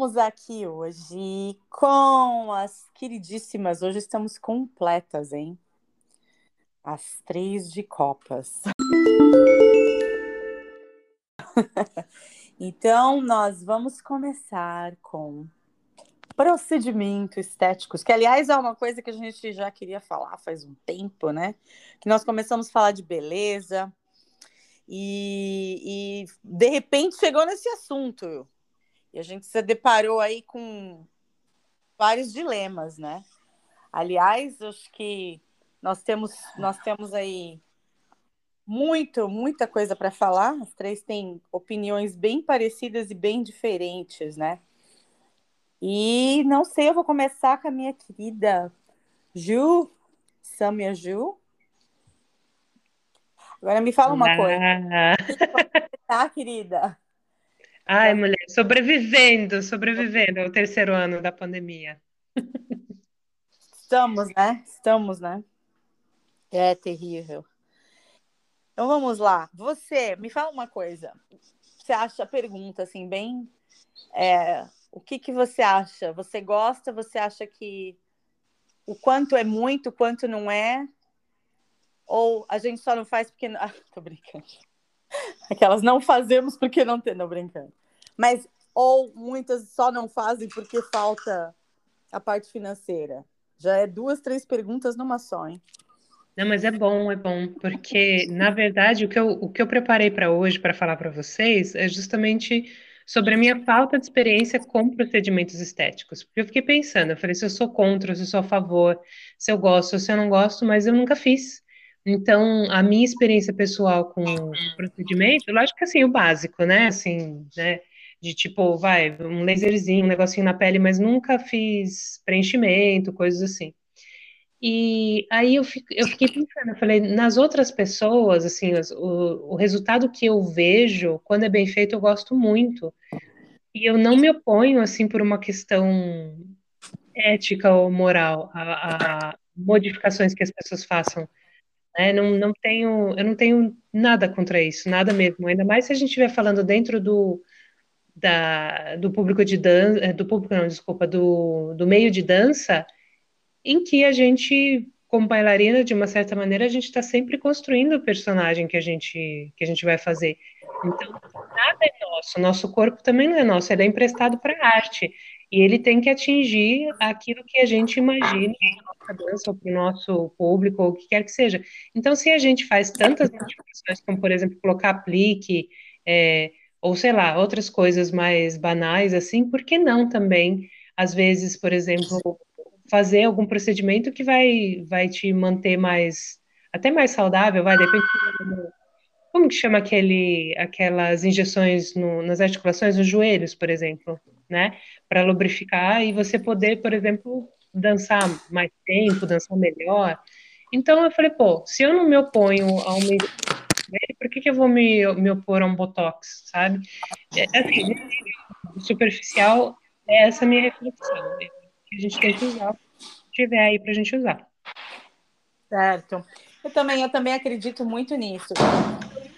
Estamos aqui hoje com as queridíssimas. Hoje estamos completas, hein? As três de copas. então, nós vamos começar com procedimentos estéticos, que aliás é uma coisa que a gente já queria falar faz um tempo, né? Que nós começamos a falar de beleza e, e de repente chegou nesse assunto. E a gente se deparou aí com vários dilemas, né? Aliás, acho que nós temos, nós temos aí muito, muita coisa para falar. As três têm opiniões bem parecidas e bem diferentes, né? E não sei, eu vou começar com a minha querida Ju, Samia Ju. Agora me fala uma ah. coisa. Tá, querida? Ai, mulher, sobrevivendo, sobrevivendo ao terceiro ano da pandemia. Estamos, né? Estamos, né? É terrível. Então vamos lá. Você, me fala uma coisa. Você acha a pergunta assim, bem. É, o que, que você acha? Você gosta? Você acha que o quanto é muito, o quanto não é? Ou a gente só não faz porque. Ah, tô brincando. Aquelas não fazemos porque não tem. Não brincando. Mas, ou muitas só não fazem porque falta a parte financeira. Já é duas, três perguntas numa só, hein? Não, mas é bom, é bom, porque na verdade o que eu, o que eu preparei para hoje para falar para vocês é justamente sobre a minha falta de experiência com procedimentos estéticos. Porque eu fiquei pensando, eu falei se eu sou contra, se eu sou a favor, se eu gosto, se eu não gosto, mas eu nunca fiz. Então, a minha experiência pessoal com procedimento, lógico que assim, o básico, né? Assim, né? De tipo, vai, um laserzinho, um negocinho na pele, mas nunca fiz preenchimento, coisas assim. E aí eu, fico, eu fiquei pensando, eu falei, nas outras pessoas, assim, o, o resultado que eu vejo, quando é bem feito, eu gosto muito. E eu não me oponho, assim, por uma questão ética ou moral, a, a modificações que as pessoas façam. Né? Não, não tenho, eu não tenho nada contra isso, nada mesmo. Ainda mais se a gente estiver falando dentro do, da, do público de dança, eh, do público não, desculpa, do, do meio de dança, em que a gente, como bailarina, de uma certa maneira, a gente está sempre construindo o personagem que a gente que a gente vai fazer. Então, nada é nosso, nosso corpo também não é nosso, ele é emprestado para a arte. E ele tem que atingir aquilo que a gente imagina para nossa dança, ou para o nosso público, ou o que quer que seja. Então, se a gente faz tantas modificações, como, por exemplo, colocar aplique, é, ou sei lá, outras coisas mais banais assim, por que não também, às vezes, por exemplo, fazer algum procedimento que vai vai te manter mais até mais saudável, vai, depende como que chama aquele aquelas injeções no, nas articulações, nos joelhos, por exemplo, né, para lubrificar e você poder, por exemplo, dançar mais tempo, dançar melhor. Então eu falei, pô, se eu não me oponho a uma por que, que eu vou me, me opor a um botox, sabe? É, assim, superficial é essa minha reflexão. Né? Que a gente tem que usar, tiver aí para a gente usar. Certo. Eu também, eu também acredito muito nisso.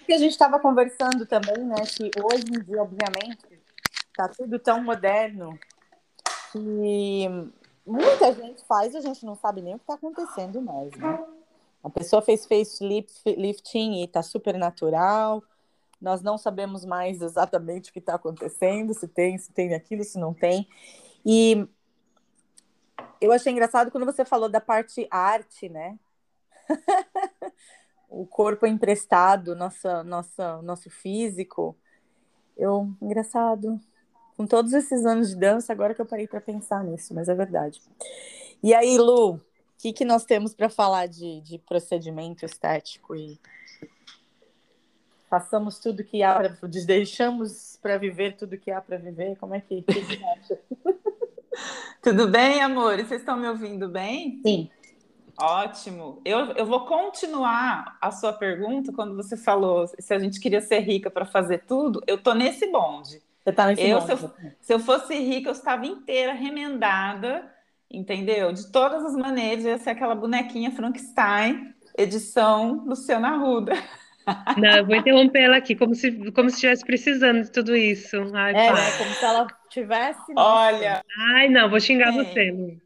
Que a gente estava conversando também, né? Que hoje em dia, obviamente, está tudo tão moderno que muita gente faz e a gente não sabe nem o que está acontecendo mais, né? A pessoa fez facelifting e está super natural. Nós não sabemos mais exatamente o que está acontecendo, se tem, se tem aquilo, se não tem. E eu achei engraçado quando você falou da parte arte, né? o corpo emprestado, nossa, nossa, nosso físico. Eu, engraçado. Com todos esses anos de dança, agora que eu parei para pensar nisso, mas é verdade. E aí, Lu, que, que nós temos para falar de, de procedimento estético e façamos tudo que há para deixamos para viver tudo que há para viver? Como é que, que você acha? Tudo bem, amor? Vocês estão me ouvindo bem? Sim. Ótimo. Eu, eu vou continuar a sua pergunta quando você falou se a gente queria ser rica para fazer tudo. Eu tô nesse bonde. Você tá nesse eu, bonde. Se eu, se eu fosse rica, eu estava inteira remendada entendeu? De todas as maneiras, ia ser aquela bonequinha Frankenstein, edição Luciana Arruda. Não, eu vou interromper ela aqui, como se como se estivesse precisando de tudo isso. Ai, É, né? Como se ela tivesse. Olha, Ai, não, vou xingar você, Lu.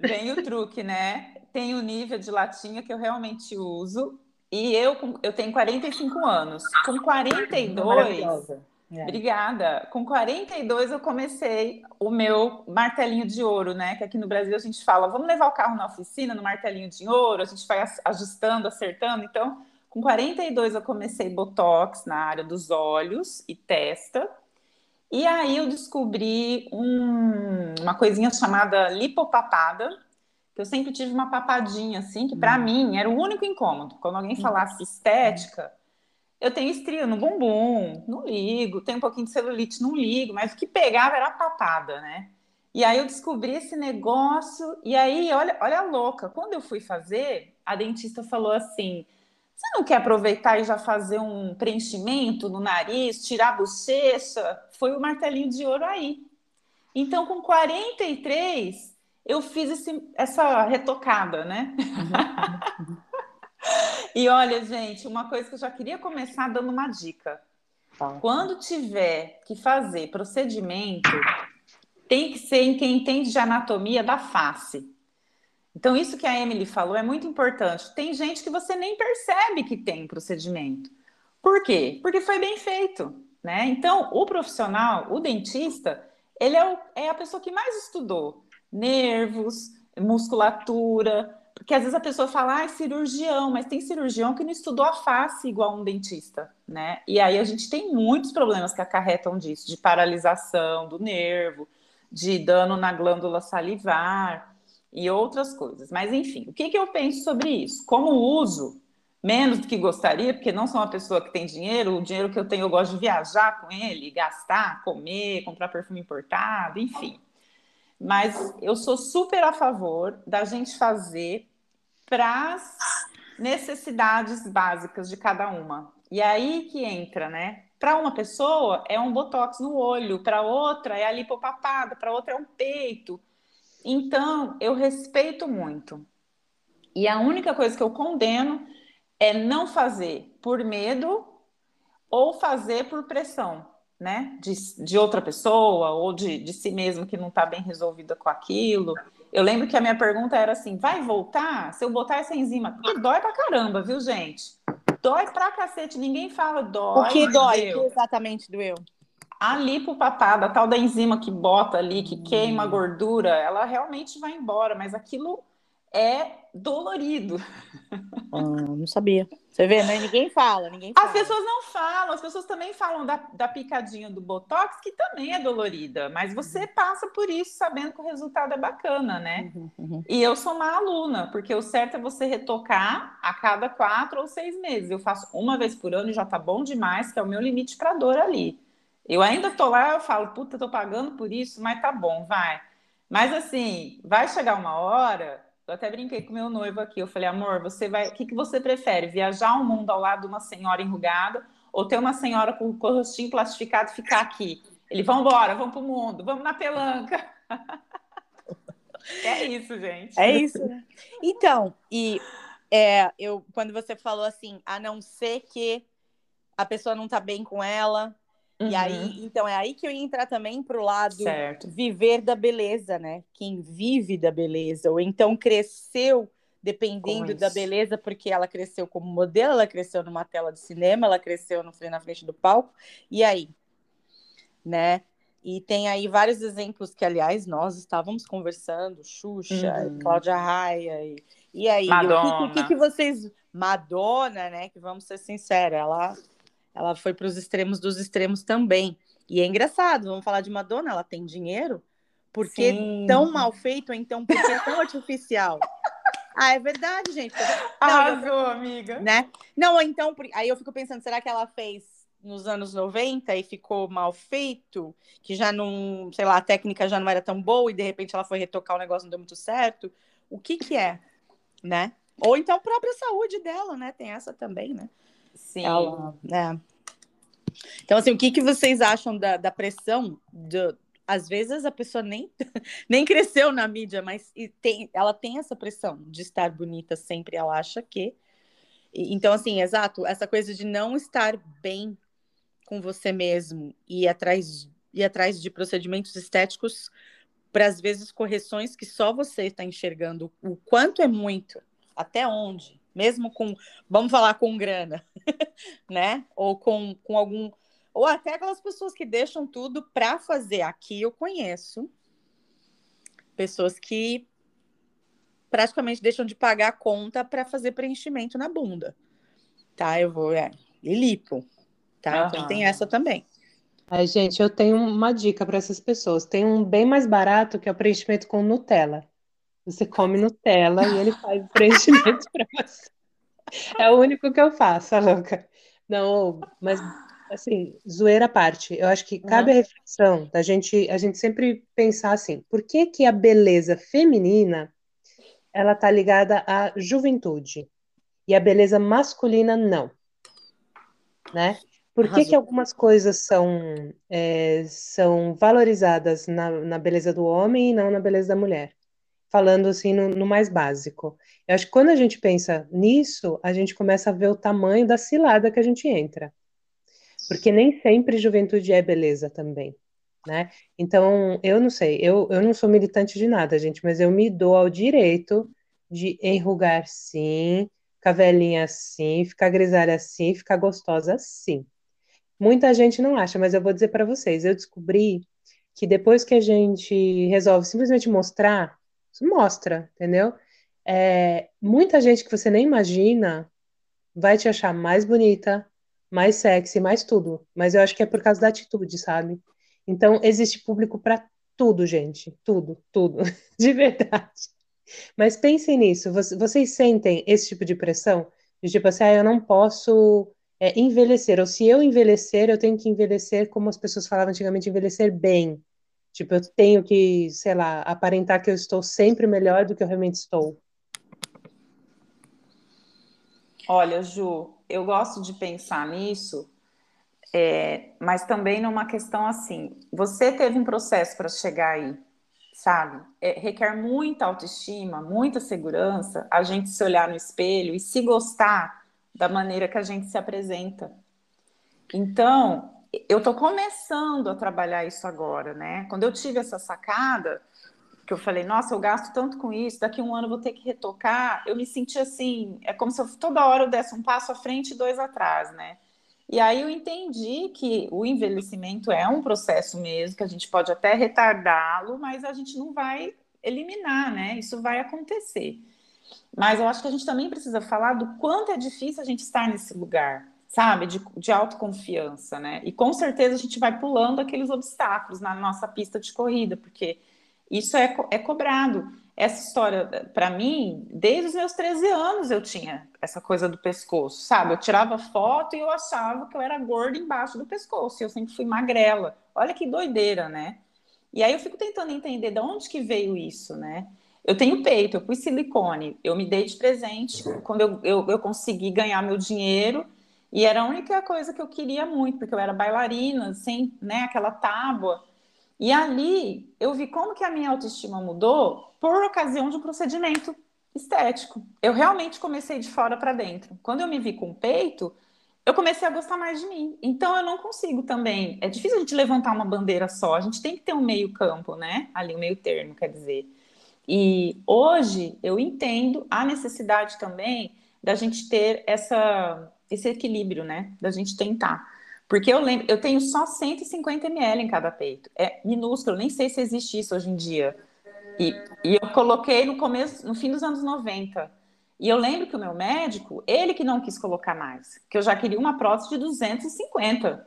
Vem o truque, né? Tem o nível de latinha que eu realmente uso. E eu, eu tenho 45 anos. Com 42, Maravilhosa. É. obrigada. Com 42 eu comecei o meu martelinho de ouro, né? Que aqui no Brasil a gente fala, vamos levar o carro na oficina, no martelinho de ouro, a gente vai ajustando, acertando. Então, com 42 eu comecei botox na área dos olhos e testa. E aí eu descobri um- uma coisinha chamada lipopapada, que eu sempre tive uma papadinha assim, que para mim era o único incômodo. Quando alguém falasse estética, eu tenho estria no bumbum, não ligo, tenho um pouquinho de celulite, não ligo, mas o que pegava era a papada, né? E aí eu descobri esse negócio, e aí, olha, olha a louca, quando eu fui fazer, a dentista falou assim: você não quer aproveitar e já fazer um preenchimento no nariz, tirar a bochecha? Foi o martelinho de ouro aí. Então, com 43, eu fiz esse- essa retocada, né? e olha, gente, uma coisa que eu já queria começar dando uma dica. Tá. Quando tiver que fazer procedimento, tem que ser em quem entende de anatomia da face. Então, isso que a Emily falou é muito importante. Tem gente que você nem percebe que tem procedimento. Por quê? Porque foi bem feito, né? Então, o profissional, o dentista, ele é, o- é a pessoa que mais estudou nervos, musculatura, porque às vezes a pessoa fala, ah, é cirurgião, mas tem cirurgião que não estudou a face igual um dentista, né? E aí a gente tem muitos problemas que acarretam disso, de paralisação do nervo, de dano na glândula salivar e outras coisas. Mas enfim, o que, que eu penso sobre isso? Como uso, menos do que gostaria, porque não sou uma pessoa que tem dinheiro, o dinheiro que eu tenho eu gosto de viajar com ele, gastar, comer, comprar perfume importado, enfim. Mas eu sou super a favor da gente fazer para as necessidades básicas de cada uma. E aí que entra, né? Para uma pessoa é um botox no olho, para outra é a lipopapada, para outra é um peito. Então, eu respeito muito. E a única coisa que eu condeno é não fazer por medo ou fazer por pressão, né? De, de outra pessoa ou de, de si mesmo que não está bem resolvida com aquilo. Eu lembro que a minha pergunta era assim: vai voltar? Se eu botar essa enzima, porque dói pra caramba, viu, gente? Dói pra cacete, ninguém fala dói. O que dói? O que exatamente doeu? A lipopapada, a tal da enzima que bota ali, que queima a gordura, ela realmente vai embora, mas aquilo é dolorido. Ah, não sabia. Você vê, né? Ninguém fala, ninguém fala. As pessoas não falam, as pessoas também falam da, da picadinha do Botox, que também é dolorida, mas você passa por isso sabendo que o resultado é bacana, né? Uhum, uhum. E eu sou uma aluna, porque o certo é você retocar a cada quatro ou seis meses. Eu faço uma vez por ano e já tá bom demais, que é o meu limite para dor ali. Eu ainda tô lá, eu falo, puta, tô pagando por isso, mas tá bom, vai. Mas assim, vai chegar uma hora. Eu até brinquei com meu noivo aqui. Eu falei, amor, você vai. O que, que você prefere? Viajar o mundo ao lado de uma senhora enrugada ou ter uma senhora com o rostinho plastificado ficar aqui? Ele, vamos embora, vamos pro mundo, vamos na pelanca. É isso, gente. É isso, né? Então, e é, eu, quando você falou assim, a não ser que a pessoa não tá bem com ela, e Uhum. aí, então é aí que eu ia entrar também pro lado Certo. viver da beleza, né? Quem vive da beleza, ou então cresceu dependendo da beleza, porque ela cresceu como modelo, ela cresceu numa tela de cinema, ela cresceu no, na frente do palco, e aí? Né? E tem aí vários exemplos que, aliás, nós estávamos conversando, Xuxa, Uhum. Cláudia Raia, e, e aí? Madonna. O que, que, que vocês... Madonna, né? Que vamos ser sinceros, ela, ela foi para os extremos dos extremos também. E é engraçado, vamos falar de Madonna, ela tem dinheiro, porque Sim. tão mal feito, então porque tão artificial. Ah, é verdade, gente. Não, eu- Arrasou, amiga. né? Não, então, aí eu fico pensando, será que ela fez nos anos 90 e ficou mal feito? Que já não, sei lá, a técnica já não era tão boa e de repente ela foi retocar o negócio não deu muito certo? O que que é, né? Ou então a própria saúde dela, né? Tem essa também, né? Sim. Ela, né? Então, assim, o que, que vocês acham da, da pressão? Do, às vezes a pessoa nem, nem cresceu na mídia, mas e tem, ela tem essa pressão de estar bonita sempre, ela acha que. Então, assim, exato, essa coisa de não estar bem com você mesmo e atrás, ir atrás de procedimentos estéticos para, às vezes, correções que só você está enxergando o quanto é muito, até onde, mesmo com, vamos falar com grana, né? Ou com, com algum. Ou até aquelas pessoas que deixam tudo para fazer. Aqui eu conheço pessoas que praticamente deixam de pagar a conta para fazer preenchimento na bunda. Tá? Eu vou. É, e lipo. Tá? Uhum. Então tem essa também. Ai, gente, eu tenho uma dica para essas pessoas. Tem um bem mais barato que é o preenchimento com Nutella. Você come Nutella e ele faz o preenchimento para você. É o único que eu faço, a louca. Não, mas assim, zoeira à parte. Eu acho que cabe uhum. a reflexão da gente, a gente sempre pensar assim, por que que a beleza feminina ela tá ligada à juventude e a beleza masculina não, né? Por que, que algumas coisas são, é, são valorizadas na, na beleza do homem e não na beleza da mulher? Falando assim no, no mais básico. Eu acho que quando a gente pensa nisso, a gente começa a ver o tamanho da cilada que a gente entra. Porque nem sempre juventude é beleza também. Né? Então, eu não sei, eu, eu não sou militante de nada, gente, mas eu me dou ao direito de enrugar sim, ficar velhinha assim, ficar grisalha assim, ficar gostosa assim. Muita gente não acha, mas eu vou dizer para vocês, eu descobri que depois que a gente resolve simplesmente mostrar, mostra, entendeu? É, muita gente que você nem imagina vai te achar mais bonita, mais sexy, mais tudo. Mas eu acho que é por causa da atitude, sabe? Então, existe público para tudo, gente. Tudo, tudo. De verdade. Mas pensem nisso. Vocês sentem esse tipo de pressão? De tipo assim, ah, eu não posso é, envelhecer, ou se eu envelhecer, eu tenho que envelhecer como as pessoas falavam antigamente, envelhecer bem. Tipo, eu tenho que, sei lá, aparentar que eu estou sempre melhor do que eu realmente estou. Olha, Ju, eu gosto de pensar nisso, é, mas também numa questão assim: você teve um processo para chegar aí, sabe? É, requer muita autoestima, muita segurança, a gente se olhar no espelho e se gostar da maneira que a gente se apresenta. Então, eu estou começando a trabalhar isso agora, né? Quando eu tive essa sacada, que eu falei, nossa, eu gasto tanto com isso, daqui um ano vou ter que retocar, eu me senti assim, é como se eu, toda hora eu desse um passo à frente e dois atrás, né? E aí eu entendi que o envelhecimento é um processo mesmo, que a gente pode até retardá-lo, mas a gente não vai eliminar, né? Isso vai acontecer. Mas eu acho que a gente também precisa falar do quanto é difícil a gente estar nesse lugar, sabe? De, de autoconfiança, né? E com certeza a gente vai pulando aqueles obstáculos na nossa pista de corrida, porque isso é, é cobrado. Essa história, para mim, desde os meus 13 anos eu tinha essa coisa do pescoço, sabe? Eu tirava foto e eu achava que eu era gorda embaixo do pescoço, e eu sempre fui magrela. Olha que doideira, né? E aí eu fico tentando entender de onde que veio isso, né? Eu tenho peito, eu pus silicone, eu me dei de presente quando eu, eu, eu, consegui ganhar meu dinheiro, e era a única coisa que eu queria muito, porque eu era bailarina, sem né, aquela tábua. E ali eu vi como que a minha autoestima mudou por ocasião de um procedimento estético. Eu realmente comecei de fora para dentro. Quando eu me vi com peito, eu comecei a gostar mais de mim. Então eu não consigo também. É difícil a gente levantar uma bandeira só. A gente tem que ter um meio campo, né? Ali, um meio termo, quer dizer. E hoje eu entendo a necessidade também da gente ter essa, esse equilíbrio, né? Da gente tentar. Porque eu lembro, eu tenho só 150 ml em cada peito. É minúsculo, nem sei se existe isso hoje em dia. E, e eu coloquei no começo, no fim dos anos 90. E eu lembro que o meu médico, ele que não quis colocar mais, que eu já queria uma prótese de 250.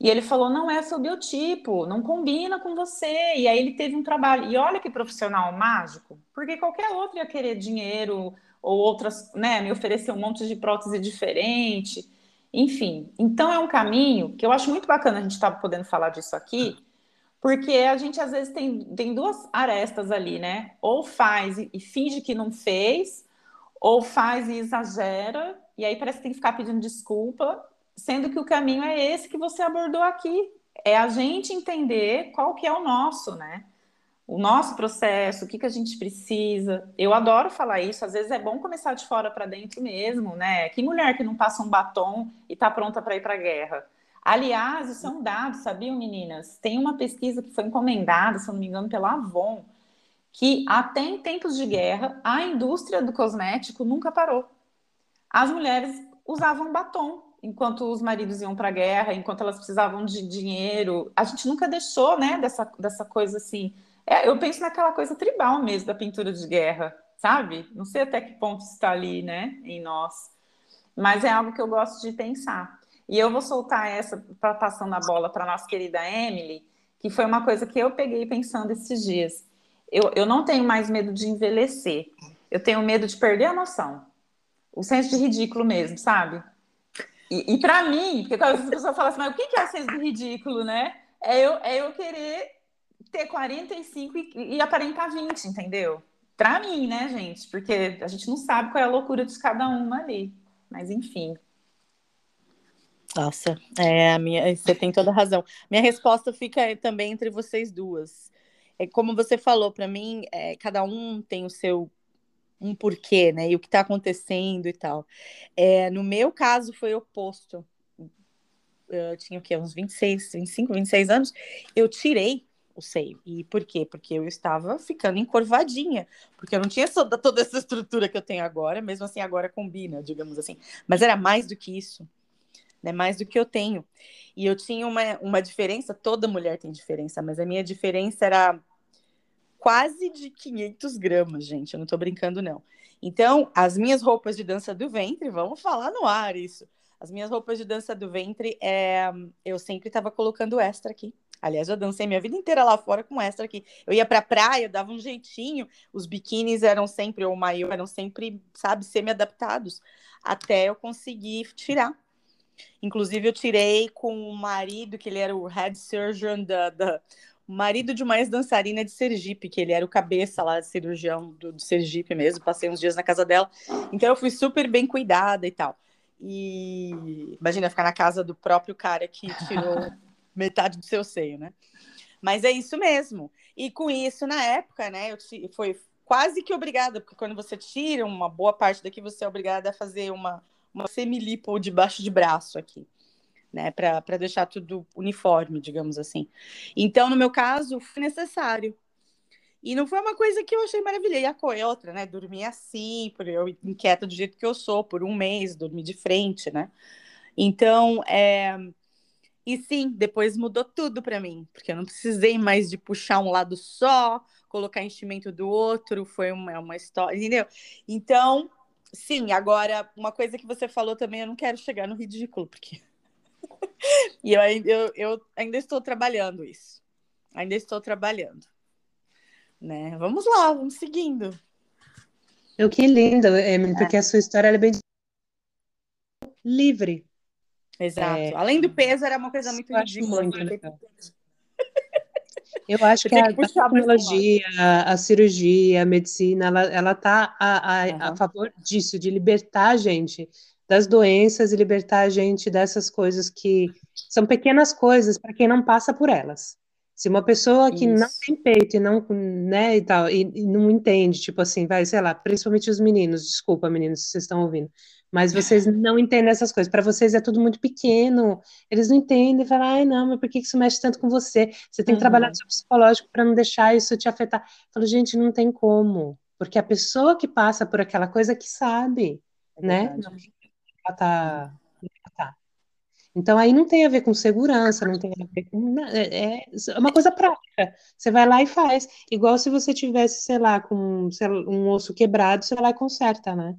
E ele falou: não é seu biotipo, não combina com você. E aí ele teve um trabalho. E olha que profissional mágico, porque qualquer outro ia querer dinheiro ou outras, né, me oferecer um monte de prótese diferente. Enfim, então é um caminho que eu acho muito bacana a gente estar tá podendo falar disso aqui, porque a gente às vezes tem, tem duas arestas ali, né? Ou faz e, e finge que não fez, ou faz e exagera, e aí parece que tem que ficar pedindo desculpa, sendo que o caminho é esse que você abordou aqui, é a gente entender qual que é o nosso, né? O nosso processo, o que, que a gente precisa. Eu adoro falar isso, às vezes é bom começar de fora para dentro mesmo, né? Que mulher que não passa um batom e está pronta para ir para a guerra? Aliás, isso é um dado, sabiam, meninas? Tem uma pesquisa que foi encomendada, se não me engano, pela Avon, que até em tempos de guerra, a indústria do cosmético nunca parou. As mulheres usavam batom enquanto os maridos iam para a guerra, enquanto elas precisavam de dinheiro. A gente nunca deixou, né, dessa, dessa coisa assim. É, eu penso naquela coisa tribal mesmo da pintura de guerra, sabe? Não sei até que ponto está ali, né, em nós. Mas é algo que eu gosto de pensar. E eu vou soltar essa, para passando a bola para nossa querida Emily, que foi uma coisa que eu peguei pensando esses dias. Eu, eu não tenho mais medo de envelhecer. Eu tenho medo de perder a noção. O senso de ridículo mesmo, sabe? E, e para mim, porque quando as pessoas falam assim, mas o que é o senso de ridículo, né? É eu, é eu querer ter 45 e, e aparentar 20, entendeu? Para mim, né, gente? Porque a gente não sabe qual é a loucura de cada uma ali. Mas enfim. Nossa, é, a minha, você tem toda a razão. Minha resposta fica também entre vocês duas. É como você falou, para mim, é, cada um tem o seu um porquê, né? E o que está acontecendo e tal. É, no meu caso foi oposto. Eu tinha o quê? Uns 26, 25, 26 anos. Eu tirei o seio. E por quê? Porque eu estava ficando encurvadinha, porque eu não tinha toda essa estrutura que eu tenho agora, mesmo assim agora combina, digamos assim. Mas era mais do que isso né? Mais do que eu tenho. E eu tinha uma, uma diferença, toda mulher tem diferença, mas a minha diferença era quase de 500 gramas, gente. Eu não tô brincando, não. Então, as minhas roupas de dança do ventre, vamos falar no ar isso. As minhas roupas de dança do ventre, é, eu sempre estava colocando extra aqui. Aliás, eu dancei minha vida inteira lá fora com extra aqui. Eu ia pra praia, dava um jeitinho. Os biquínis eram sempre, ou o maiô, eram sempre, sabe, semi-adaptados. Até eu conseguir tirar. Inclusive, eu tirei com o marido, que ele era o head surgeon da, da marido de uma ex-dançarina de Sergipe, que ele era o cabeça lá cirurgião do, do, Sergipe mesmo. Passei uns dias na casa dela. Então, eu fui super bem cuidada e tal. E imagina ficar na casa do próprio cara que tirou metade do seu seio, né? Mas é isso mesmo. E com isso, na época, né, eu foi quase que obrigada, porque quando você tira uma boa parte daqui, você é obrigada a fazer uma uma semilipo debaixo de braço aqui, né, para deixar tudo uniforme, digamos assim. Então, no meu caso, foi necessário. E não foi uma coisa que eu achei maravilhosa. E a coisa outra, né? Dormir assim, por eu inquieta do jeito que eu sou, por um mês, dormir de frente, né? Então, é... e sim, depois mudou tudo para mim, porque eu não precisei mais de puxar um lado só, colocar enchimento do outro, foi uma, uma história, entendeu? Então, Sim, agora, uma coisa que você falou também, eu não quero chegar no ridículo, porque. e eu, eu, eu ainda estou trabalhando isso. Ainda estou trabalhando. Né? Vamos lá, vamos seguindo. Eu que lindo, Emily, é. porque a sua história é bem livre. Exato. É... Além do peso, era uma coisa muito ridícula. Muito eu acho que, a, a tecnologia, a cirurgia, a medicina, ela, ela tá a, a, uhum. a favor disso, de libertar a gente das doenças e libertar a gente dessas coisas que são pequenas coisas para quem não passa por elas. Se uma pessoa que Isso. não tem peito e não, né, e tal, e, e, não entende, tipo assim, vai, sei lá, principalmente os meninos, desculpa, meninos, se vocês estão ouvindo, mas vocês não entendem essas coisas. Para vocês é tudo muito pequeno. Eles não entendem. Falam, ai, não, mas por que isso mexe tanto com você? Você tem que uhum. trabalhar no seu psicológico para não deixar isso te afetar. Eu falo, gente, não tem como. Porque a pessoa que passa por aquela coisa que sabe, é né? Não, ela tá, tá. Então aí não tem a ver com segurança, não tem a ver com. É, é uma coisa prática. Você vai lá e faz. Igual se você tivesse, sei lá, com um osso quebrado, você vai lá e conserta, né?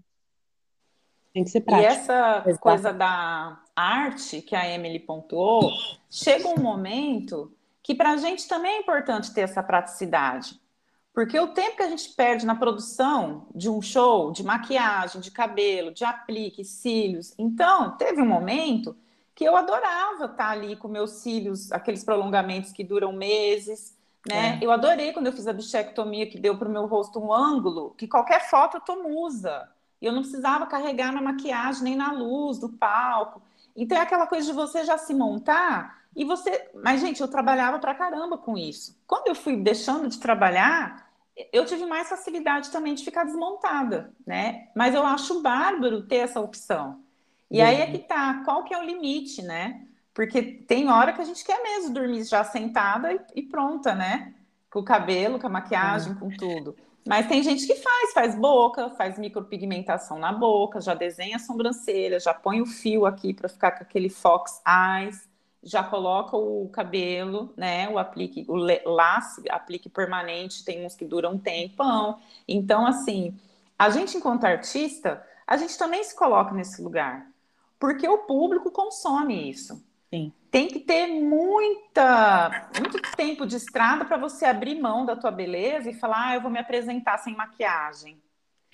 Tem que ser prático. E essa Exato. coisa da arte que a Emily pontuou, chega um momento que para a gente também é importante ter essa praticidade. Porque o tempo que a gente perde na produção de um show, de maquiagem, de cabelo, de aplique, cílios. Então, teve um momento que eu adorava estar ali com meus cílios, aqueles prolongamentos que duram meses, né? É. Eu adorei quando eu fiz a bichectomia que deu para o meu rosto um ângulo, que qualquer foto eu tô musa. E eu não precisava carregar na maquiagem nem na luz do palco. Então é aquela coisa de você já se montar e você. Mas, gente, eu trabalhava pra caramba com isso. Quando eu fui deixando de trabalhar, eu tive mais facilidade também de ficar desmontada, né? Mas eu acho bárbaro ter essa opção. E aí é que tá, qual que é o limite, né? Porque tem hora que a gente quer mesmo dormir já sentada e, e pronta, né? Com o cabelo, com a maquiagem, com tudo. Mas tem gente que faz, faz boca, faz micropigmentação na boca, já desenha a sobrancelha, já põe o fio aqui para ficar com aquele fox eyes, já coloca o cabelo, né? O aplique, o laço, aplique permanente, tem uns que duram um tempão. Então, assim, a gente, enquanto artista, a gente também se coloca nesse lugar, porque o público consome isso. Sim. Tem que ter muita, muito tempo de estrada para você abrir mão da tua beleza e falar, ah, eu vou me apresentar sem maquiagem.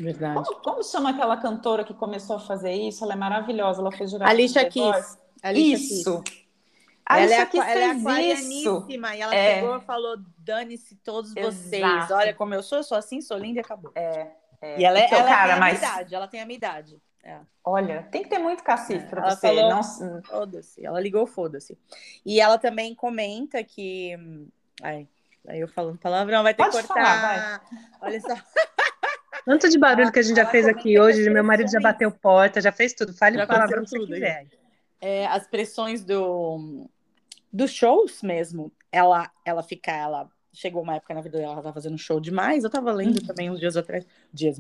Verdade. Como, como chama aquela cantora que começou a fazer isso? Ela é maravilhosa, ela fez Jurassic Alicia Keys. Alicia Isso. Keys. A ela é, Keys ela é aquarianíssima e ela É. pegou e falou: dane-se todos vocês. Exato. Olha como eu sou, eu sou assim, sou linda e acabou. É, E ela, é- Então, ela cara, tem a mas- minha idade, ela tem a minha idade. É. Olha, tem que ter muito cacife É, para ela você. falou- Não... Foda-se. Ela ligou, foda-se. E ela também comenta que. Ai, aí eu falando palavrão, vai ter Pode que cortar. falar, Olha só. Tanto de barulho que a gente já ela fez aqui que hoje, meu marido já bateu porta, já fez tudo. Fale Já palavrão que tudo, quiser. É, as pressões do, dos shows mesmo. Ela, ela fica, ela chegou uma época na vida dela, ela tava fazendo show demais. Eu tava lendo Uhum. também uns dias atrás. Dias.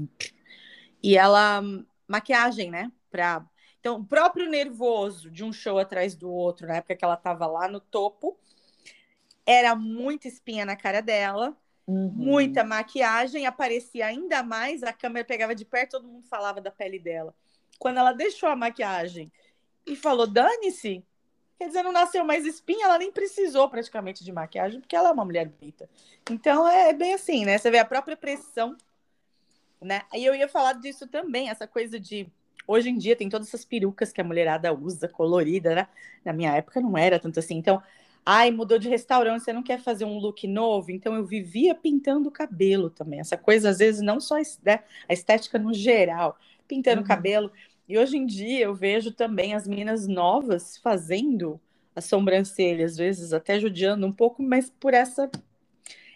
E ela, maquiagem, né? Pra... Então, o próprio nervoso de um show atrás do outro, na época que ela tava lá no topo, era muita espinha na cara dela, Uhum. muita maquiagem, aparecia ainda mais, a câmera pegava de perto, todo mundo falava da pele dela. Quando ela deixou a maquiagem e falou, dane-se, quer dizer, não nasceu mais espinha, ela nem precisou praticamente de maquiagem, porque ela é uma mulher bonita. Então é bem assim, né? Você vê a própria pressão, né? E eu ia falar disso também, essa coisa de. Hoje em dia tem todas essas perucas que a mulherada usa, colorida, né? Na minha época não era tanto assim. Então, ai, mudou de restaurante, você não quer fazer um look novo? Então eu vivia pintando o cabelo também. Essa coisa, às vezes, não só né, a estética no geral, pintando o Uhum. cabelo. E hoje em dia eu vejo também as meninas novas fazendo a sobrancelha, às vezes até judiando um pouco, mas por essa.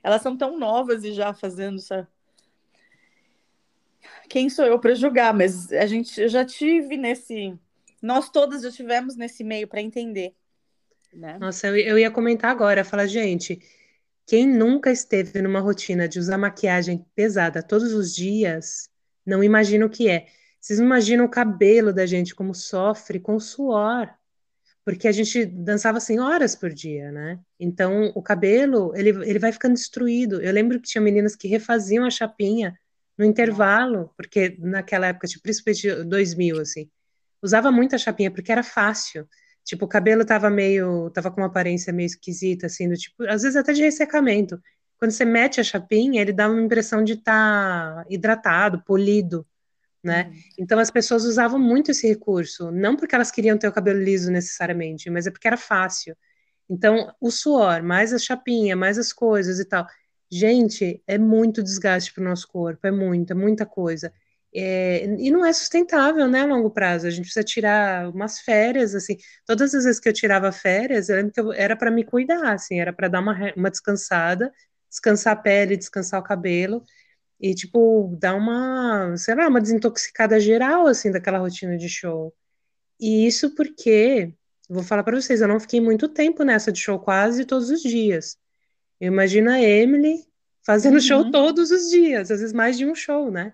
Elas são tão novas e já fazendo essa. Quem sou eu para julgar? Mas a gente eu já tive nesse. Nós todas já tivemos nesse meio para entender. Né? Nossa, eu, eu ia comentar agora, falar, gente, quem nunca esteve numa rotina de usar maquiagem pesada todos os dias, não imagina o que é. Vocês imaginam o cabelo da gente como sofre com suor, porque a gente dançava assim horas por dia, né? Então o cabelo ele, ele vai ficando destruído. Eu lembro que tinha meninas que refaziam a chapinha no intervalo, porque naquela época, tipo, principalmente 2000, assim, usava muita chapinha porque era fácil. Tipo, o cabelo tava meio, tava com uma aparência meio esquisita, assim, do tipo, às vezes até de ressecamento. Quando você mete a chapinha, ele dá uma impressão de estar hidratado, polido, né? Uhum. Então as pessoas usavam muito esse recurso, não porque elas queriam ter o cabelo liso necessariamente, mas é porque era fácil. Então, o suor, mais a chapinha, mais as coisas e tal. Gente, é muito desgaste para o nosso corpo, é muita, muita coisa. É, e não é sustentável, né, a longo prazo. A gente precisa tirar umas férias, assim. Todas as vezes que eu tirava férias, eu lembro que eu, era para me cuidar, assim, era para dar uma, uma descansada, descansar a pele, descansar o cabelo e, tipo, dar uma, sei lá, uma desintoxicada geral, assim, daquela rotina de show. E isso porque, vou falar para vocês, eu não fiquei muito tempo nessa de show quase todos os dias. Eu imagino a Emily fazendo show Uhum. todos os dias, às vezes mais de um show, né?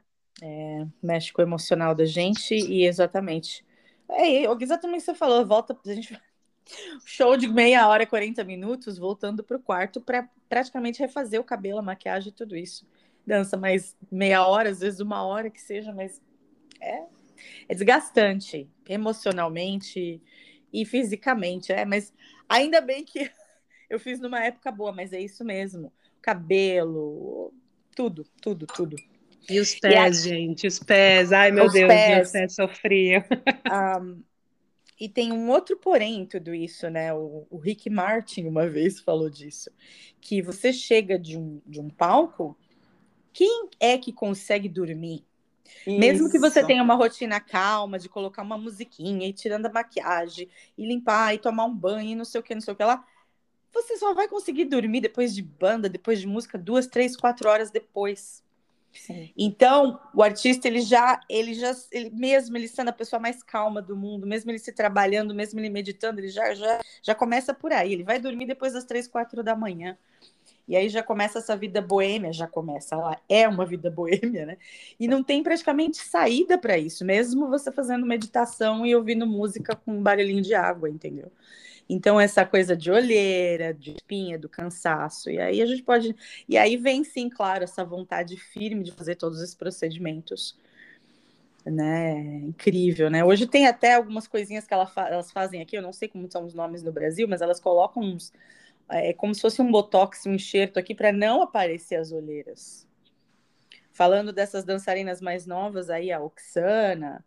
mexe com o emocional da gente e exatamente. É exatamente o que você falou, volta a gente show de meia hora, 40 minutos, voltando para o quarto para praticamente refazer o cabelo, a maquiagem e tudo isso. Dança mais meia hora, às vezes uma hora que seja, mas é, é desgastante emocionalmente e fisicamente, é, mas ainda bem que eu fiz numa época boa, mas é isso mesmo. Cabelo, tudo, tudo, tudo. E os pés, gente, os pés. Ai, meu Os Deus, pés. meus pés sofriam. Um, e tem um outro porém em tudo isso, né? O, o Rick Martin uma vez falou disso, que você chega de um, de um palco, quem é que consegue dormir? Isso. Mesmo que você tenha uma rotina calma de colocar uma musiquinha e tirando a maquiagem e limpar e tomar um banho e não sei o que, não sei o que lá, você só vai conseguir dormir depois de banda, depois de música, duas, três, quatro horas depois. Sim. Então, o artista, ele já, ele já, ele, mesmo ele sendo a pessoa mais calma do mundo, mesmo ele se trabalhando, mesmo ele meditando, ele já, já, já começa por aí. Ele vai dormir depois das três, quatro da manhã. E aí já começa essa vida boêmia, já começa lá, é uma vida boêmia, né? E não tem praticamente saída para isso, mesmo você fazendo meditação e ouvindo música com um barulhinho de água, entendeu? Então, essa coisa de olheira, de espinha, do cansaço. E aí a gente pode. E aí vem, sim, claro, essa vontade firme de fazer todos esses procedimentos. Né? Incrível, né? Hoje tem até algumas coisinhas que elas fazem aqui, eu não sei como são os nomes no Brasil, mas elas colocam uns. É como se fosse um botox, um enxerto aqui para não aparecer as olheiras. Falando dessas dançarinas mais novas aí, a Oxana,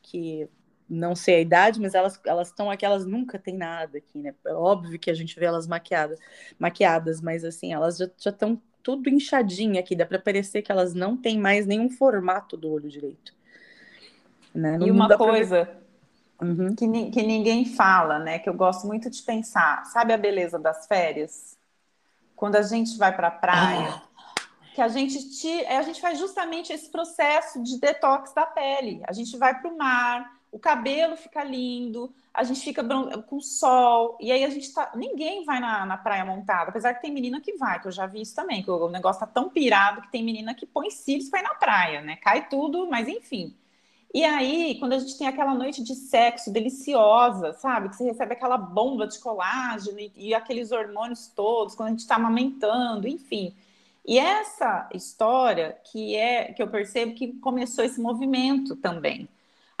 que não sei a idade, mas elas elas estão aqui, elas nunca têm nada aqui, né? É óbvio que a gente vê elas maquiadas, maquiadas, mas assim, elas já estão tudo inchadinha aqui, dá para parecer que elas não têm mais nenhum formato do olho direito. Né? Não, e uma coisa pra... uhum. que, que ninguém fala, né? Que eu gosto muito de pensar, sabe a beleza das férias? Quando a gente vai para a praia, ah. que a gente tira, a gente faz justamente esse processo de detox da pele. A gente vai para o mar, o cabelo fica lindo, a gente fica com sol, e aí a gente tá. Ninguém vai na, na praia montada, apesar que tem menina que vai, que eu já vi isso também, que o negócio tá tão pirado que tem menina que põe cílios para ir na praia, né? Cai tudo, mas enfim. E aí, quando a gente tem aquela noite de sexo deliciosa, sabe? Que você recebe aquela bomba de colágeno e, e aqueles hormônios todos, quando a gente está amamentando, enfim. E essa história que é que eu percebo que começou esse movimento também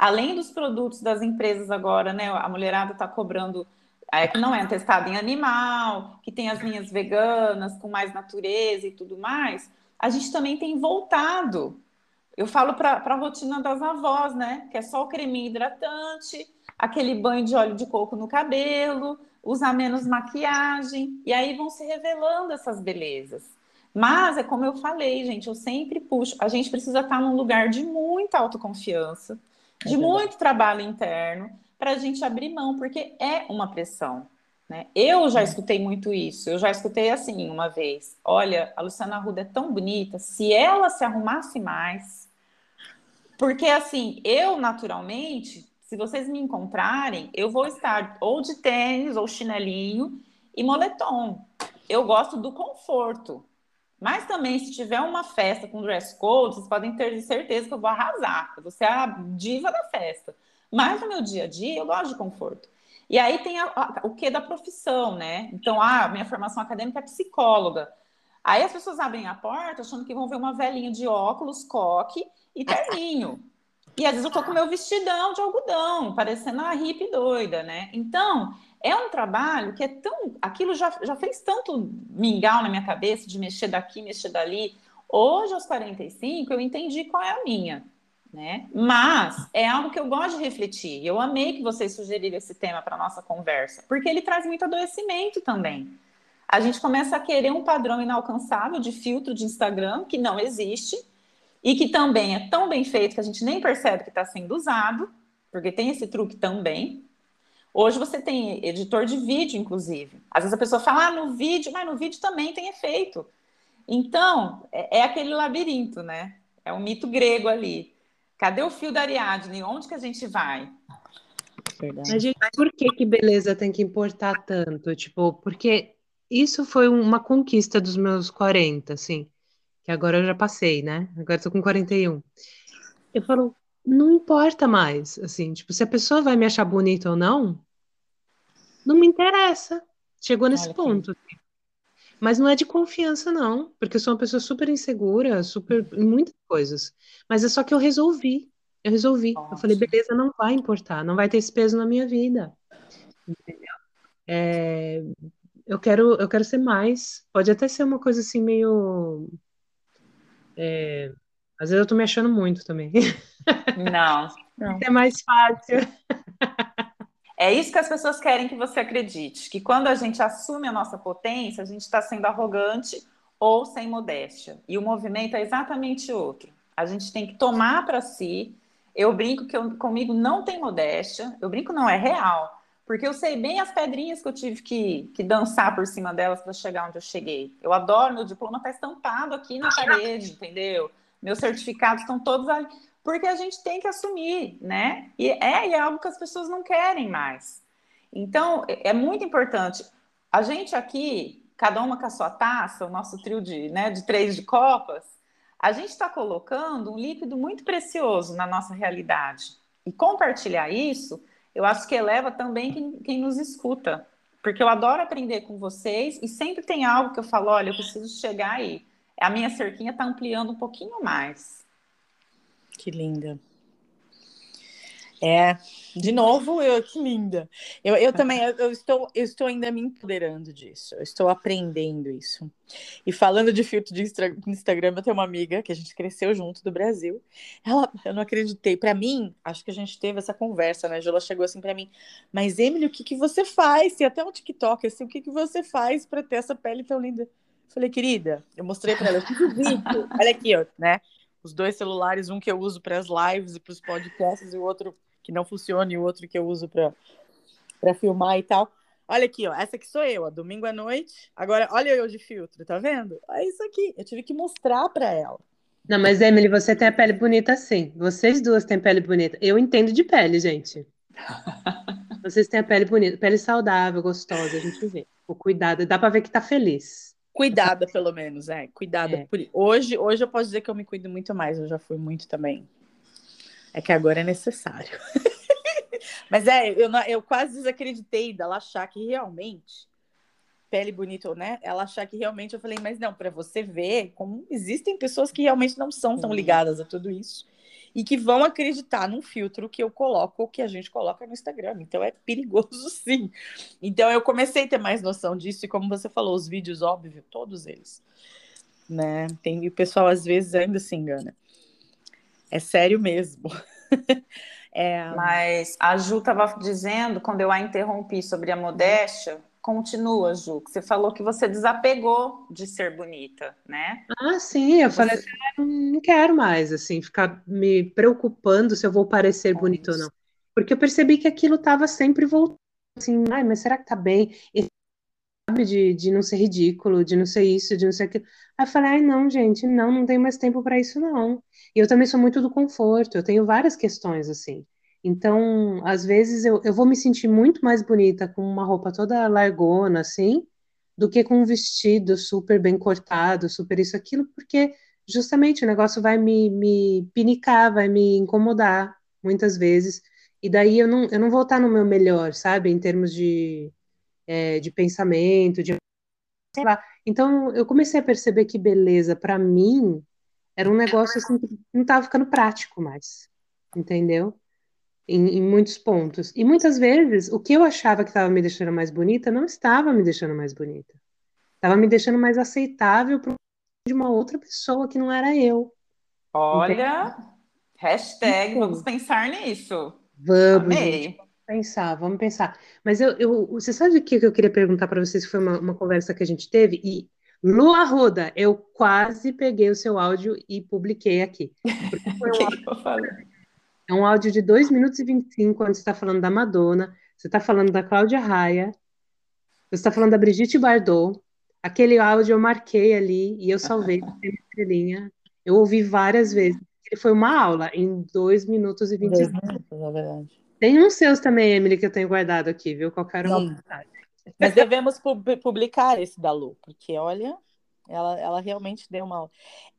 além dos produtos das empresas agora, né? A mulherada está cobrando é, que não é testado em animal, que tem as linhas veganas com mais natureza e tudo mais. A gente também tem voltado. Eu falo para a rotina das avós, né? Que é só o creme hidratante, aquele banho de óleo de coco no cabelo, usar menos maquiagem, e aí vão se revelando essas belezas. Mas é como eu falei, gente, eu sempre puxo. A gente precisa estar num lugar de muita autoconfiança de muito trabalho interno para a gente abrir mão, porque é uma pressão. Né? Eu já escutei muito isso. Eu já escutei assim uma vez: olha, a Luciana Arruda é tão bonita, se ela se arrumasse mais. Porque assim, eu naturalmente, se vocês me encontrarem, eu vou estar ou de tênis ou chinelinho e moletom. Eu gosto do conforto. Mas também, se tiver uma festa com dress code, vocês podem ter certeza que eu vou arrasar. Eu vou ser a diva da festa. Mas no meu dia a dia, eu gosto de conforto. E aí tem a, a, o que da profissão, né? Então, ah, minha formação acadêmica é psicóloga. Aí as pessoas abrem a porta achando que vão ver uma velhinha de óculos, coque e terninho. E às vezes eu tô com meu vestidão de algodão, parecendo uma hippie doida, né? Então, é um trabalho que é tão. Aquilo já, já fez tanto mingau na minha cabeça, de mexer daqui, mexer dali. Hoje, aos 45, eu entendi qual é a minha. Né? Mas é algo que eu gosto de refletir. Eu amei que vocês sugeriram esse tema para nossa conversa, porque ele traz muito adoecimento também. A gente começa a querer um padrão inalcançável de filtro de Instagram que não existe e que também é tão bem feito que a gente nem percebe que está sendo usado, porque tem esse truque também. Hoje você tem editor de vídeo, inclusive. Às vezes a pessoa fala, ah, no vídeo, mas no vídeo também tem efeito. Então, é, é aquele labirinto, né? É um mito grego ali. Cadê o fio da Ariadne? Onde que a gente vai? Verdade. Mas, gente, por que que beleza tem que importar tanto? Tipo, porque isso foi uma conquista dos meus 40, assim, que agora eu já passei, né? Agora eu tô com 41. Eu falo, não importa mais, assim, tipo, se a pessoa vai me achar bonita ou não, não me interessa. Chegou nesse Olha ponto. Assim. Mas não é de confiança, não, porque eu sou uma pessoa super insegura, super em muitas coisas. Mas é só que eu resolvi. Eu resolvi. Eu falei, beleza, não vai importar, não vai ter esse peso na minha vida. Entendeu? É, eu quero, eu quero ser mais. Pode até ser uma coisa assim meio. É, às vezes eu tô me achando muito também. Não. não. É mais fácil. É isso que as pessoas querem que você acredite, que quando a gente assume a nossa potência, a gente está sendo arrogante ou sem modéstia. E o movimento é exatamente outro. A gente tem que tomar para si. Eu brinco que eu, comigo não tem modéstia. Eu brinco não, é real. Porque eu sei bem as pedrinhas que eu tive que, que dançar por cima delas para chegar onde eu cheguei. Eu adoro, meu diploma está estampado aqui na parede, entendeu? Meus certificados estão todos ali. Porque a gente tem que assumir, né? E é, e é algo que as pessoas não querem mais. Então, é, é muito importante. A gente aqui, cada uma com a sua taça, o nosso trio de, né, de três de copas, a gente está colocando um líquido muito precioso na nossa realidade. E compartilhar isso, eu acho que eleva também quem, quem nos escuta. Porque eu adoro aprender com vocês e sempre tem algo que eu falo: olha, eu preciso chegar aí. A minha cerquinha está ampliando um pouquinho mais. Que linda. É, de novo, eu, que linda. Eu, eu também, eu, eu, estou, eu estou ainda me empoderando disso, eu estou aprendendo isso. E falando de filtro de Instagram, eu tenho uma amiga que a gente cresceu junto do Brasil. Ela, eu não acreditei. Para mim, acho que a gente teve essa conversa, né? Ela chegou assim para mim, mas Emily, o que, que você faz? Tem até um TikTok, assim, o que, que você faz para ter essa pele tão linda? Eu falei, querida, eu mostrei para ela, eu fiz o vídeo. Olha aqui, ó, né? Os dois celulares, um que eu uso para as lives e para os podcasts, e o outro que não funciona e o outro que eu uso para filmar e tal. Olha aqui, ó, essa aqui sou eu, ó, domingo à noite. Agora, olha eu de filtro, tá vendo? É isso aqui. Eu tive que mostrar para ela. Não, mas Emily, você tem a pele bonita sim. Vocês duas têm pele bonita. Eu entendo de pele, gente. Vocês têm a pele bonita, pele saudável, gostosa, a gente vê. O cuidado, dá para ver que tá feliz. Cuidada, pelo menos, é. Cuidada. É. Por... Hoje, hoje eu posso dizer que eu me cuido muito mais. Eu já fui muito também é que agora é necessário. Mas é, eu, eu quase desacreditei dela achar que realmente pele bonita, né? Ela achar que realmente eu falei, mas não, para você ver como existem pessoas que realmente não são tão ligadas a tudo isso e que vão acreditar num filtro que eu coloco ou que a gente coloca no Instagram. Então é perigoso sim. Então eu comecei a ter mais noção disso e como você falou, os vídeos, óbvio, todos eles, né? Tem o pessoal às vezes ainda se engana. É sério mesmo. é... Mas a Ju estava dizendo, quando eu a interrompi sobre a modéstia, continua, Ju, que você falou que você desapegou de ser bonita, né? Ah, sim, eu você... falei assim, ah, não quero mais, assim, ficar me preocupando se eu vou parecer é bonita ou não. Porque eu percebi que aquilo estava sempre voltando, assim, ai, mas será que tá bem? E, sabe, de, de não ser ridículo, de não ser isso, de não ser aquilo. Aí eu falei, ai, não, gente, não, não tem mais tempo para isso, não. E eu também sou muito do conforto, eu tenho várias questões assim. Então, às vezes eu, eu vou me sentir muito mais bonita com uma roupa toda largona, assim, do que com um vestido super bem cortado, super isso, aquilo, porque justamente o negócio vai me, me pinicar, vai me incomodar muitas vezes. E daí eu não, eu não vou estar no meu melhor, sabe, em termos de, é, de pensamento, de. Sei lá. Então eu comecei a perceber que beleza, para mim, era um negócio assim que não estava ficando prático mais, entendeu? Em, em, muitos pontos. E muitas vezes o que eu achava que estava me deixando mais bonita não estava me deixando mais bonita. Estava me deixando mais aceitável para de uma outra pessoa que não era eu. Olha, entendeu? hashtag, então, vamos pensar nisso. Vamos, gente, vamos pensar, vamos pensar. Mas eu, eu, você sabe o que eu queria perguntar para vocês? Foi uma, uma conversa que a gente teve e Lu Arruda, eu quase peguei o seu áudio e publiquei aqui. Um áudio, é um áudio de 2 minutos e 25, onde você está falando da Madonna, você está falando da Cláudia Raia, você está falando da Brigitte Bardot. Aquele áudio eu marquei ali e eu salvei na estrelinha. Eu ouvi várias vezes. Ele foi uma aula em 2 minutos e 25. É verdade. Tem uns seus também, Emily, que eu tenho guardado aqui, viu? Qualquer um. Mas devemos publicar esse da Lu, porque olha, ela, ela realmente deu uma.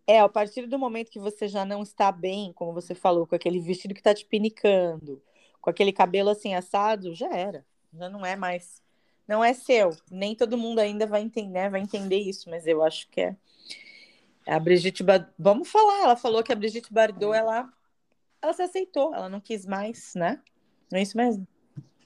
É, a partir do momento que você já não está bem, como você falou, com aquele vestido que está te pinicando, com aquele cabelo assim assado, já era. Já não é mais. Não é seu. Nem todo mundo ainda vai entender, né, vai entender isso, mas eu acho que é. A Brigitte Bardot, vamos falar, ela falou que a Brigitte Bardot, ela, ela se aceitou, ela não quis mais, né? Não é isso mesmo?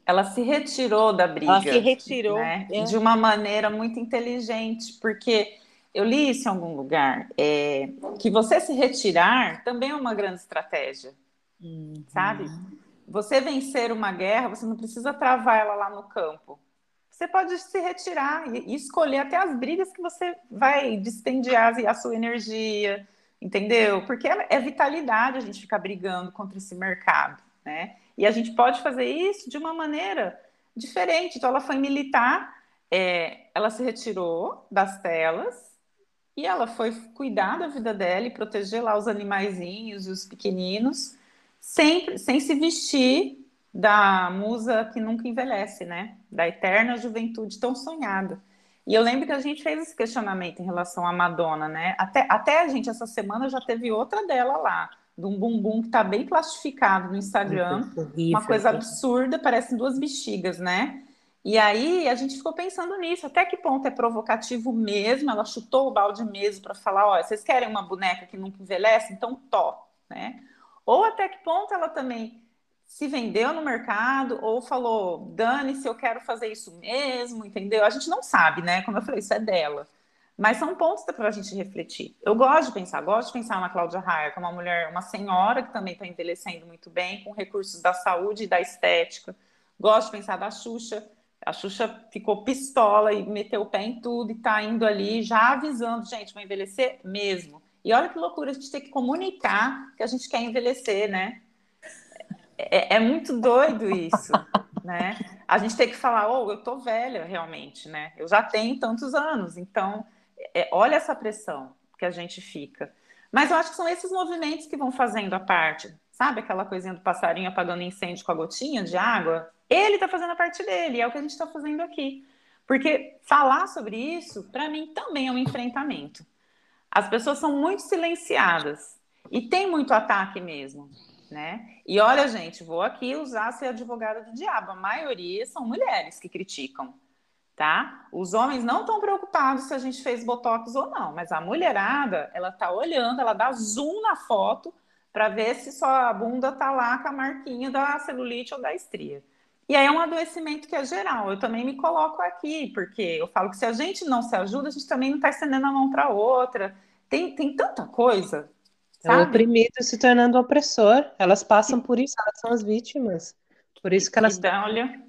ela se retirou da briga. Ela se retirou. Né? É. De uma maneira muito inteligente, porque eu li isso em algum lugar, é, que você se retirar também é uma grande estratégia, uhum. sabe? Você vencer uma guerra, você não precisa travar ela lá no campo. Você pode se retirar e, escolher até as brigas que você vai distendiar a sua energia, entendeu? Porque é, é vitalidade a gente ficar brigando contra esse mercado, né? E a gente pode fazer isso de uma maneira diferente. Então, ela foi militar, é, ela se retirou das telas e ela foi cuidar da vida dela e proteger lá os animaizinhos e os pequeninos, sem, sem se vestir da musa que nunca envelhece, né? Da eterna juventude tão sonhada. E eu lembro que a gente fez esse questionamento em relação à Madonna, né? Até, até a gente, essa semana, já teve outra dela lá, de um bumbum que está bem plastificado no Instagram. Horrível, uma coisa absurda, parecem duas bexigas, né? E aí a gente ficou pensando nisso, até que ponto é provocativo mesmo? Ela chutou o balde mesmo para falar, olha, vocês querem uma boneca que nunca envelhece? Então, tó, né? Ou até que ponto ela também se vendeu no mercado ou falou, dane-se, eu quero fazer isso mesmo, entendeu? A gente não sabe, né? Como eu falei, isso é dela. Mas são pontos para a gente refletir. Eu gosto de pensar, gosto de pensar na Cláudia Raia, que é uma mulher, uma senhora que também está envelhecendo muito bem, com recursos da saúde e da estética. Gosto de pensar da Xuxa. A Xuxa ficou pistola e meteu o pé em tudo e está indo ali já avisando, gente, vai envelhecer mesmo. E olha que loucura a gente ter que comunicar que a gente quer envelhecer, né? é, é muito doido isso, né? A gente tem que falar, oh, eu tô velha realmente, né? Eu já tenho tantos anos, então é, olha essa pressão que a gente fica. Mas eu acho que são esses movimentos que vão fazendo a parte, sabe? Aquela coisinha do passarinho apagando incêndio com a gotinha de água. Ele está fazendo a parte dele, é o que a gente está fazendo aqui. Porque falar sobre isso, para mim, também é um enfrentamento. As pessoas são muito silenciadas e tem muito ataque mesmo né? E olha, gente, vou aqui usar ser advogada do diabo. A maioria são mulheres que criticam, tá? Os homens não estão preocupados se a gente fez botox ou não, mas a mulherada, ela tá olhando, ela dá zoom na foto para ver se sua bunda tá lá com a marquinha da celulite ou da estria. E aí é um adoecimento que é geral. Eu também me coloco aqui, porque eu falo que se a gente não se ajuda, a gente também não está estendendo a mão para outra. Tem, tem tanta coisa é o oprimido se tornando opressor. Elas passam por isso, elas são as vítimas. Por isso que elas. Então, olha,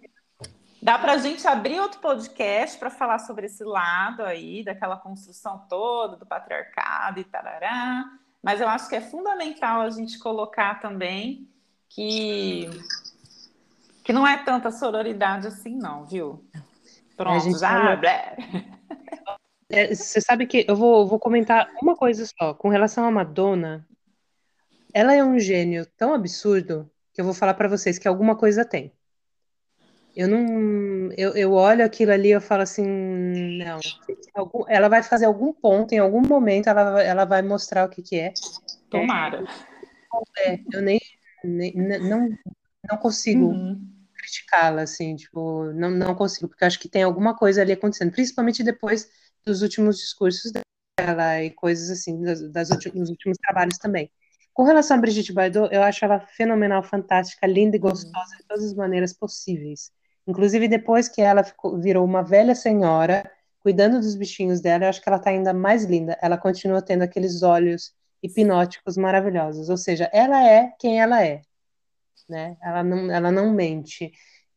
dá para a gente abrir outro podcast para falar sobre esse lado aí, daquela construção toda, do patriarcado e tarará. Mas eu acho que é fundamental a gente colocar também que, que não é tanta sororidade assim, não, viu? Pronto, já. É, você sabe que eu vou, vou comentar uma coisa só. Com relação a Madonna, ela é um gênio tão absurdo que eu vou falar para vocês que alguma coisa tem. Eu não. Eu, eu olho aquilo ali e eu falo assim, não. Algum, ela vai fazer algum ponto, em algum momento ela, ela vai mostrar o que, que é. Tomara. É, eu nem, nem não, não consigo. Uhum criticá-la, assim, tipo, não, não consigo, porque acho que tem alguma coisa ali acontecendo, principalmente depois dos últimos discursos dela e coisas assim, das, das últimos, dos últimos trabalhos também. Com relação a Brigitte Bardot, eu acho ela fenomenal, fantástica, linda e gostosa de todas as maneiras possíveis. Inclusive, depois que ela ficou, virou uma velha senhora, cuidando dos bichinhos dela, eu acho que ela está ainda mais linda. Ela continua tendo aqueles olhos hipnóticos maravilhosos. Ou seja, ela é quem ela é. Né? Ela, não, ela não mente.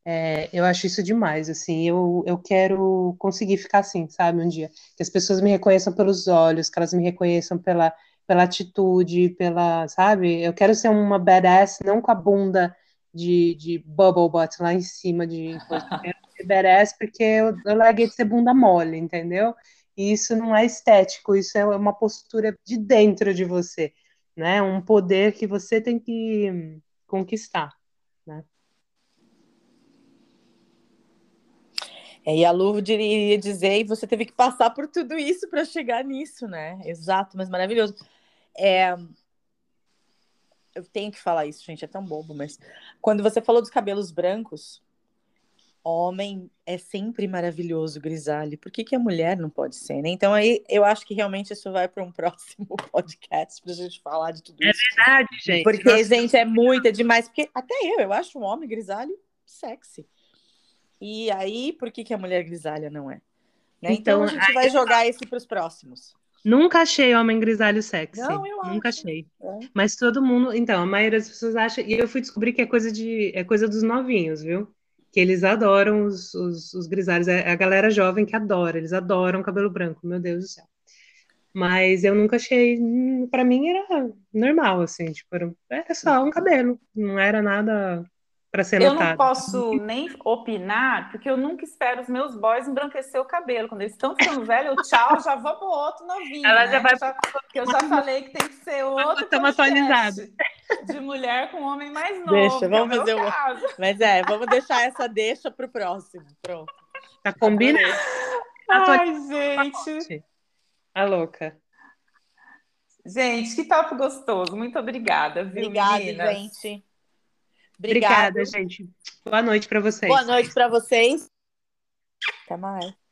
É, eu acho isso demais, assim, eu, eu quero conseguir ficar assim, sabe, um dia, que as pessoas me reconheçam pelos olhos, que elas me reconheçam pela, pela atitude, pela, sabe, eu quero ser uma badass, não com a bunda de, de bubble butt lá em cima de badass, porque eu, eu larguei de ser bunda mole, entendeu? E isso não é estético, isso é uma postura de dentro de você, né, um poder que você tem que conquistar, né. É, e a Lu iria dizer, e você teve que passar por tudo isso para chegar nisso, né? Exato, mas maravilhoso. É... Eu tenho que falar isso, gente, é tão bobo, mas quando você falou dos cabelos brancos, homem é sempre maravilhoso, grisalho. Por que, que a mulher não pode ser, né? Então aí eu acho que realmente isso vai para um próximo podcast para a gente falar de tudo é isso. É verdade, gente. Porque, Nossa. gente, é muito, é demais. Porque até eu, eu acho um homem grisalho sexy. E aí, por que, que a mulher grisalha não é? Né? Então, então, a gente vai jogar esse para os próximos. Nunca achei homem grisalho sexy. Não, eu Nunca acho. achei. É. Mas todo mundo. Então, a maioria das pessoas acha. E eu fui descobrir que é coisa de. É coisa dos novinhos, viu? Que eles adoram os, os, os grisalhos. É a galera jovem que adora. Eles adoram cabelo branco, meu Deus do céu. Mas eu nunca achei. Para mim era normal, assim, tipo, era, era só um cabelo. Não era nada para ser eu notado. Eu não posso nem opinar, porque eu nunca espero os meus boys embranquecer o cabelo. Quando eles estão ficando velhos, eu tchau, já vou pro outro novinho. Ela né? já vai. Já, porque eu já falei que tem que ser outro. Estamos atualizados. De mulher com homem mais novo. Deixa, vamos é fazer o. Caso. Mas é, vamos deixar essa deixa pro próximo. Pronto. Tá combinado. Ai, gente. A louca. Gente, que papo gostoso. Muito obrigada, viu, Obrigada, meninas? gente. Obrigada, gente. Boa noite para vocês. Boa noite para vocês. Até mais.